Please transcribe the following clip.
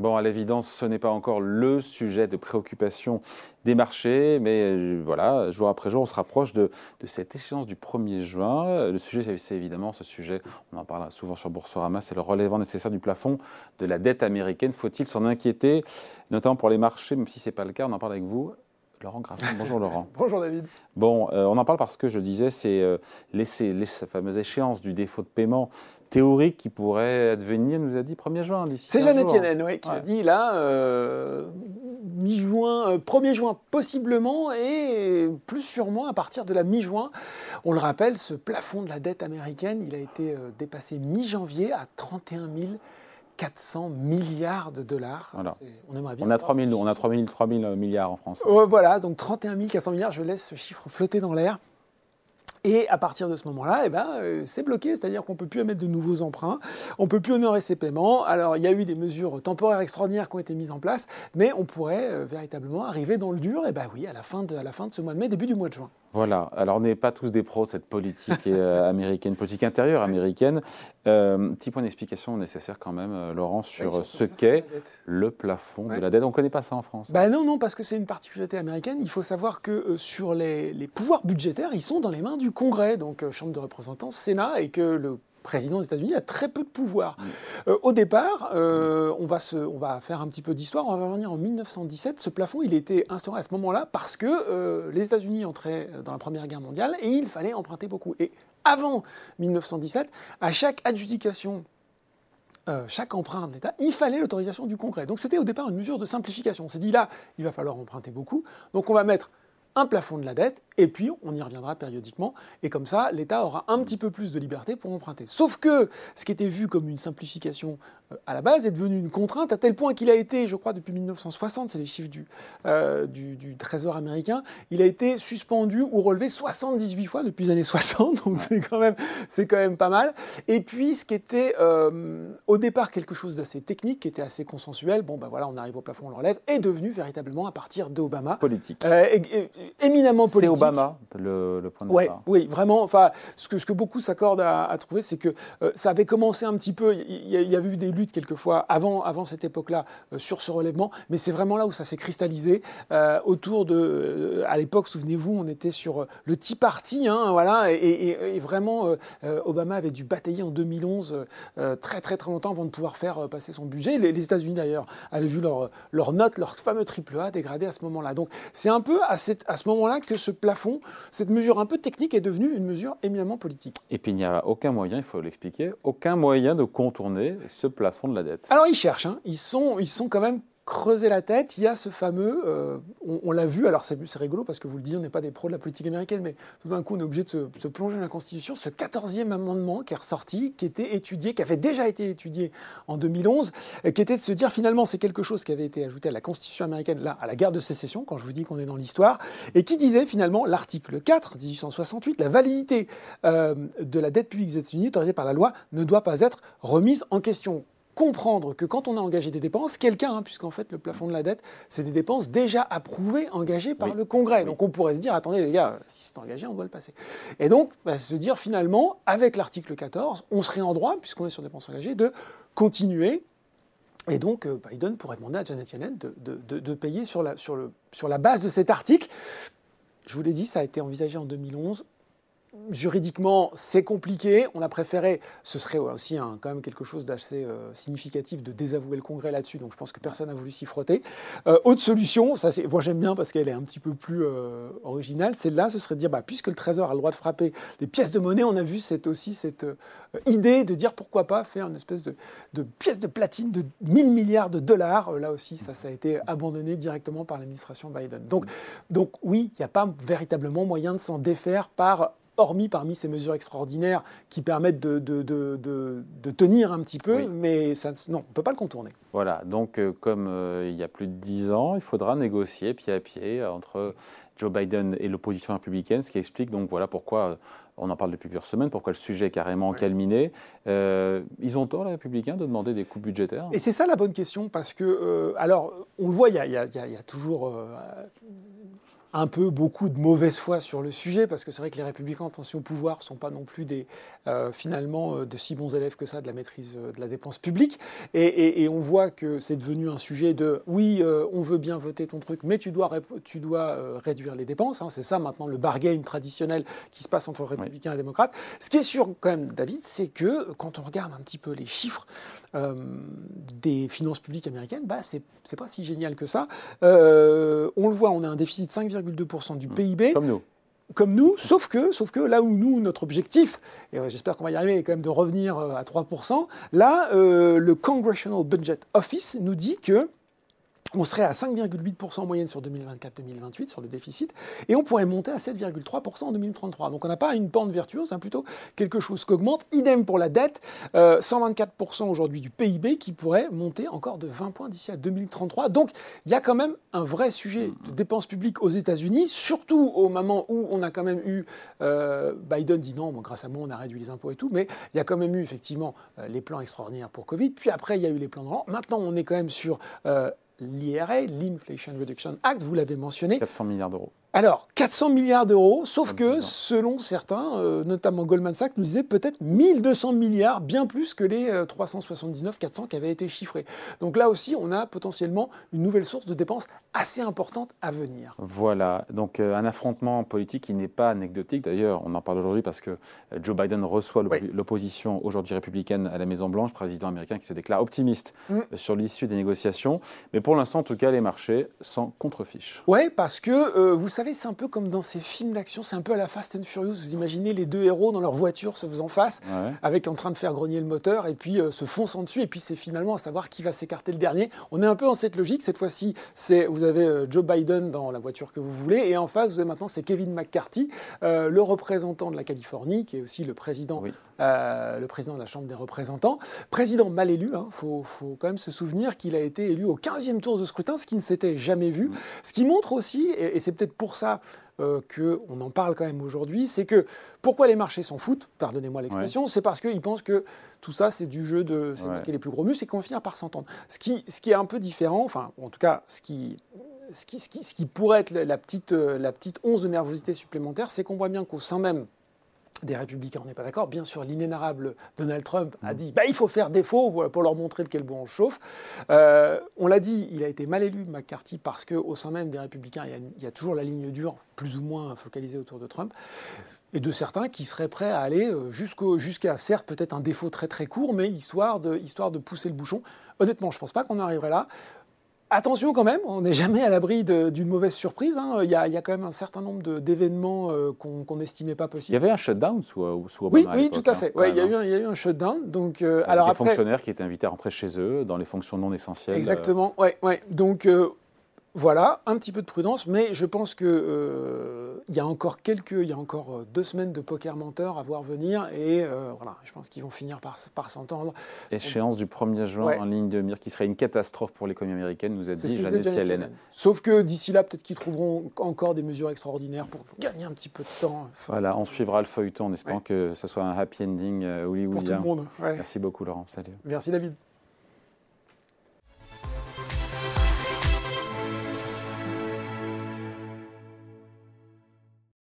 Bon, à l'évidence, ce n'est pas encore le sujet de préoccupation des marchés, mais euh, voilà, jour après jour, on se rapproche de, cette échéance du 1er juin. Le sujet, c'est évidemment ce sujet, on en parle souvent sur Boursorama, c'est le relèvement nécessaire du plafond de la dette américaine. Faut-il s'en inquiéter, notamment pour les marchés, même si ce n'est pas le cas, on en parle avec vous. Laurent Grassin. Bonjour Laurent. Bonjour David. Bon, euh, on en parle parce que je disais, c'est euh, les, fameuse échéance du défaut de paiement théorique qui pourrait advenir, nous a dit 1er juin d'ici. C'est Jeannette Yellen, oui, qui a dit là, euh, mi-juin, 1er juin possiblement, et plus sûrement à partir de la mi-juin. On le rappelle, ce plafond de la dette américaine, il a été dépassé mi-janvier à 31 000 400 milliards de dollars. On aimerait bien. On a 3 000, on a 3 000, milliards en France. voilà, donc 31 400 milliards, je laisse ce chiffre flotter dans l'air. Et à partir de ce moment-là, eh ben, euh, c'est bloqué, c'est-à-dire qu'on ne peut plus émettre de nouveaux emprunts, on ne peut plus honorer ses paiements. Alors il y a eu des mesures temporaires extraordinaires qui ont été mises en place, mais on pourrait euh, véritablement arriver dans le dur, et ben oui, à la, fin de, à la fin de ce mois de mai, début du mois de juin. Voilà, alors on n'est pas tous des pros de cette politique euh, américaine, politique intérieure américaine. petit point d'explication nécessaire quand même, Laurent, sur ce qu'est le plafond de la dette. On ne connaît pas ça en France. Ben non, non, parce que c'est une particularité américaine. Il faut savoir que sur les, les pouvoirs budgétaires, ils sont dans les mains du Congrès, donc euh, Chambre de représentants, Sénat, et que le président des États-Unis a très peu de pouvoir. Euh, au départ, euh, on, va se, on va faire un petit peu d'histoire. On va revenir en 1917. Ce plafond, il était instauré à ce moment-là parce que les États-Unis entraient dans la Première Guerre mondiale et il fallait emprunter beaucoup. Et avant 1917, à chaque adjudication chaque emprunt d'État, il fallait l'autorisation du Congrès. Donc c'était au départ une mesure de simplification. On s'est dit là, il va falloir emprunter beaucoup, donc on va mettre un plafond de la dette, et puis on y reviendra périodiquement, et comme ça, l'État aura un petit peu plus de liberté pour emprunter. Sauf que ce qui était vu comme une simplification à la base est devenu une contrainte, à tel point qu'il a été, je crois, depuis 1960, c'est les chiffres du, euh, du, Trésor américain, il a été suspendu ou relevé 78 fois depuis les années 60, donc c'est quand, même, quand même pas mal. Et puis, ce qui était euh, au départ quelque chose d'assez technique, qui était assez consensuel, bon ben voilà, on arrive au plafond, on le relève, est devenu véritablement à partir d'Obama. Politique éminemment politique. C'est Obama le, point de ouais, Oui, vraiment. Enfin, ce que, ce que beaucoup s'accordent à, trouver, c'est que euh, ça avait commencé un petit peu. Il y, a eu des quelquefois avant, avant cette époque-là euh, sur ce relèvement, mais c'est vraiment là où ça s'est cristallisé euh, autour de. à l'époque, souvenez-vous, on était sur le Tea Party, hein, voilà, et, vraiment, Obama avait dû batailler en 2011 très très très longtemps avant de pouvoir faire passer son budget. Les, les États-Unis d'ailleurs avaient vu leur, leur note, leur fameux triple A dégradé à ce moment-là. Donc c'est un peu à, cette, à ce moment-là que ce plafond, cette mesure un peu technique est devenue une mesure éminemment politique. Et puis il n'y a aucun moyen, il faut l'expliquer, aucun moyen de contourner ce plafond de la dette. Alors ils cherchent, hein. ils, sont, ils sont quand même creuser la tête, il y a ce fameux, euh, on, l'a vu, alors c'est rigolo parce que vous le dites, on n'est pas des pros de la politique américaine, mais tout d'un coup on est obligé de se, plonger dans la Constitution, ce 14e amendement qui est ressorti, qui était étudié, qui avait déjà été étudié en 2011, qui était de se dire finalement c'est quelque chose qui avait été ajouté à la Constitution américaine, là, à la guerre de sécession, quand je vous dis qu'on est dans l'histoire, et qui disait finalement l'article 4, 1868, la validité euh, de la dette publique des États-Unis autorisée par la loi ne doit pas être remise en question comprendre que quand on a engagé des dépenses, quelqu'un, hein, puisqu'en fait le plafond de la dette, c'est des dépenses déjà approuvées, engagées par le Congrès. Donc on pourrait se dire, attendez les gars, si c'est engagé, on doit le passer. Et donc, bah, se dire finalement, avec l'article 14, on serait en droit, puisqu'on est sur des dépenses engagées, de continuer. Et donc euh, Biden pourrait demander à Janet Yellen de, de, payer sur la, sur, le, sur la base de cet article. Je vous l'ai dit, ça a été envisagé en 2011 juridiquement, c'est compliqué. On a préféré, ce serait aussi quand même quelque chose d'assez euh, significatif de désavouer le Congrès là-dessus. Donc je pense que personne n'a voulu s'y frotter. Euh, autre solution, ça c'est, moi j'aime bien parce qu'elle est un petit peu plus euh, originale. Celle-là, ce serait de dire, bah, puisque le Trésor a le droit de frapper des pièces de monnaie, on a vu cette, aussi cette idée de dire pourquoi pas faire une espèce de, de pièce de platine de 1000 milliards de dollars. là aussi, ça, ça a été abandonné directement par l'administration Biden. Donc, donc oui, il n'y a pas véritablement moyen de s'en défaire par hormis parmi ces mesures extraordinaires qui permettent de, de, tenir un petit peu, mais ça, non, on ne peut pas le contourner. Voilà, donc euh, comme euh, il y a plus de dix ans, il faudra négocier pied à pied entre Joe Biden et l'opposition républicaine, ce qui explique donc voilà pourquoi euh, on en parle depuis plusieurs semaines, pourquoi le sujet est carrément calminé. ils ont tort, les républicains, de demander des coupes budgétaires Et c'est ça la bonne question, parce que, alors, on le voit, il y, a, toujours un peu beaucoup de mauvaise foi sur le sujet, parce que c'est vrai que les républicains, attention au pouvoir, ne sont pas non plus des, euh, finalement euh, de si bons élèves que ça de la maîtrise euh, de la dépense publique. Et, on voit que c'est devenu un sujet de oui, on veut bien voter ton truc, mais tu dois, tu dois réduire les dépenses. Hein. c'est ça maintenant le bargain traditionnel qui se passe entre républicains et démocrates. Ce qui est sûr quand même, David, c'est que quand on regarde un petit peu les chiffres des finances publiques américaines, bah, c'est pas si génial que ça. on le voit, on a un déficit de 5, 2% du mmh. PIB. Comme nous comme nous, sauf que, sauf que là où nous, notre objectif, et euh, j'espère qu'on va y arriver, est quand même de revenir euh, à 3%, là, euh, le Congressional Budget Office nous dit que on serait à 5,8% en moyenne sur 2024-2028 sur le déficit, et on pourrait monter à 7,3% en 2033. Donc on n'a pas une pente vertueuse, c'est plutôt quelque chose qui augmente. Idem pour la dette, 124% aujourd'hui du PIB qui pourrait monter encore de 20 points d'ici à 2033. Donc il y a quand même un vrai sujet de dépenses publiques aux États-Unis, surtout au moment où on a quand même eu euh, Biden dit non, grâce à moi on a réduit les impôts et tout, mais il y a quand même eu effectivement euh, les plans extraordinaires pour Covid. Puis après il y a eu les plans de rang. Maintenant on est quand même sur euh, l'IRA, l'Inflation Reduction Act, vous l'avez mentionné. 400 milliards d'euros. Alors, 400 milliards d'euros, sauf que, selon certains, euh, notamment Goldman Sachs, nous disait peut-être 1200 milliards, bien plus que les 379, euh, 400 qui avaient été chiffrés. Donc là aussi, on a potentiellement une nouvelle source de dépenses assez importante à venir. Voilà, donc euh, un affrontement politique qui n'est pas anecdotique. D'ailleurs, on en parle aujourd'hui parce que Joe Biden reçoit l'opposition aujourd'hui républicaine à la Maison-Blanche, président américain qui se déclare optimiste mm. sur l'issue des négociations. Mais pour l'instant, en tout cas, les marchés s'en contrefichent. Oui, parce que vous savez, savez, c'est un peu comme dans ces films d'action, c'est un peu à la Fast and Furious. Vous imaginez les deux héros dans leur voiture se faisant face, avec en train de faire grogner le moteur, et puis euh, se fonçant dessus, et puis c'est finalement à savoir qui va s'écarter le dernier. On est un peu en cette logique. Cette fois-ci, c'est vous avez euh, Joe Biden dans la voiture que vous voulez, et en face, vous avez maintenant c'est Kevin McCarthy, euh, le représentant de la Californie, qui est aussi le président, le président de la Chambre des représentants, président mal élu. Il hein. faut, quand même se souvenir qu'il a été élu au 15e tour de scrutin, ce qui ne s'était jamais vu. Mm. Ce qui montre aussi, et c'est peut-être pour ça euh, qu'on en parle quand même aujourd'hui, c'est que pourquoi les marchés s'en foutent, pardonnez-moi l'expression, c'est parce qu'ils pensent que tout ça c'est du jeu de c'est ouais. les plus gros muscles et qu'on va finir par s'entendre. Ce qui, ce qui est un peu différent, enfin en tout cas ce qui, ce qui, ce qui, ce qui pourrait être la petite, la petite once de nervosité supplémentaire, c'est qu'on voit bien qu'au sein même des républicains, on n'est pas d'accord. Bien sûr, l'inénarrable Donald Trump a mm. dit bah, il faut faire défaut pour leur montrer de quel bois on chauffe. Euh, on l'a dit, il a été mal élu, McCarthy, parce qu'au sein même des républicains, il y, a, toujours la ligne dure, plus ou moins focalisée autour de Trump. Et de certains qui seraient prêts à aller euh, jusqu'à, certes, peut-être un défaut très très court, mais histoire de, histoire de pousser le bouchon. Honnêtement, je ne pense pas qu'on arriverait là. Attention quand même, on n'est jamais à l'abri d'une mauvaise surprise. Hein. Il, y a, quand même un certain nombre d'événements euh, qu'on n'estimait pas possibles. Il y avait un shutdown sous, euh, sous Obama Oui, oui tout à fait. Hein. il, y a eu un, il, y a eu un, shutdown. Donc, euh, alors des fonctionnaires qui étaient invités à rentrer chez eux dans les fonctions non essentielles. Exactement, ouais, ouais. Donc voilà, un petit peu de prudence, mais je pense que il y a encore quelques, il y a encore euh, deux semaines de poker menteur à voir venir, et euh, voilà, je pense qu'ils vont finir par, par s'entendre. Échéance du 1er juin en ligne de mire, qui serait une catastrophe pour l'économie américaine, nous a dit Janet Yellen. Sauf que d'ici là, peut-être qu'ils trouveront encore des mesures extraordinaires pour gagner un petit peu de temps. voilà, on suivra le feuilleton en espérant que ce soit un happy ending hollywoodien. Pour tout le monde. Merci beaucoup, Laurent. Salut. Merci, David.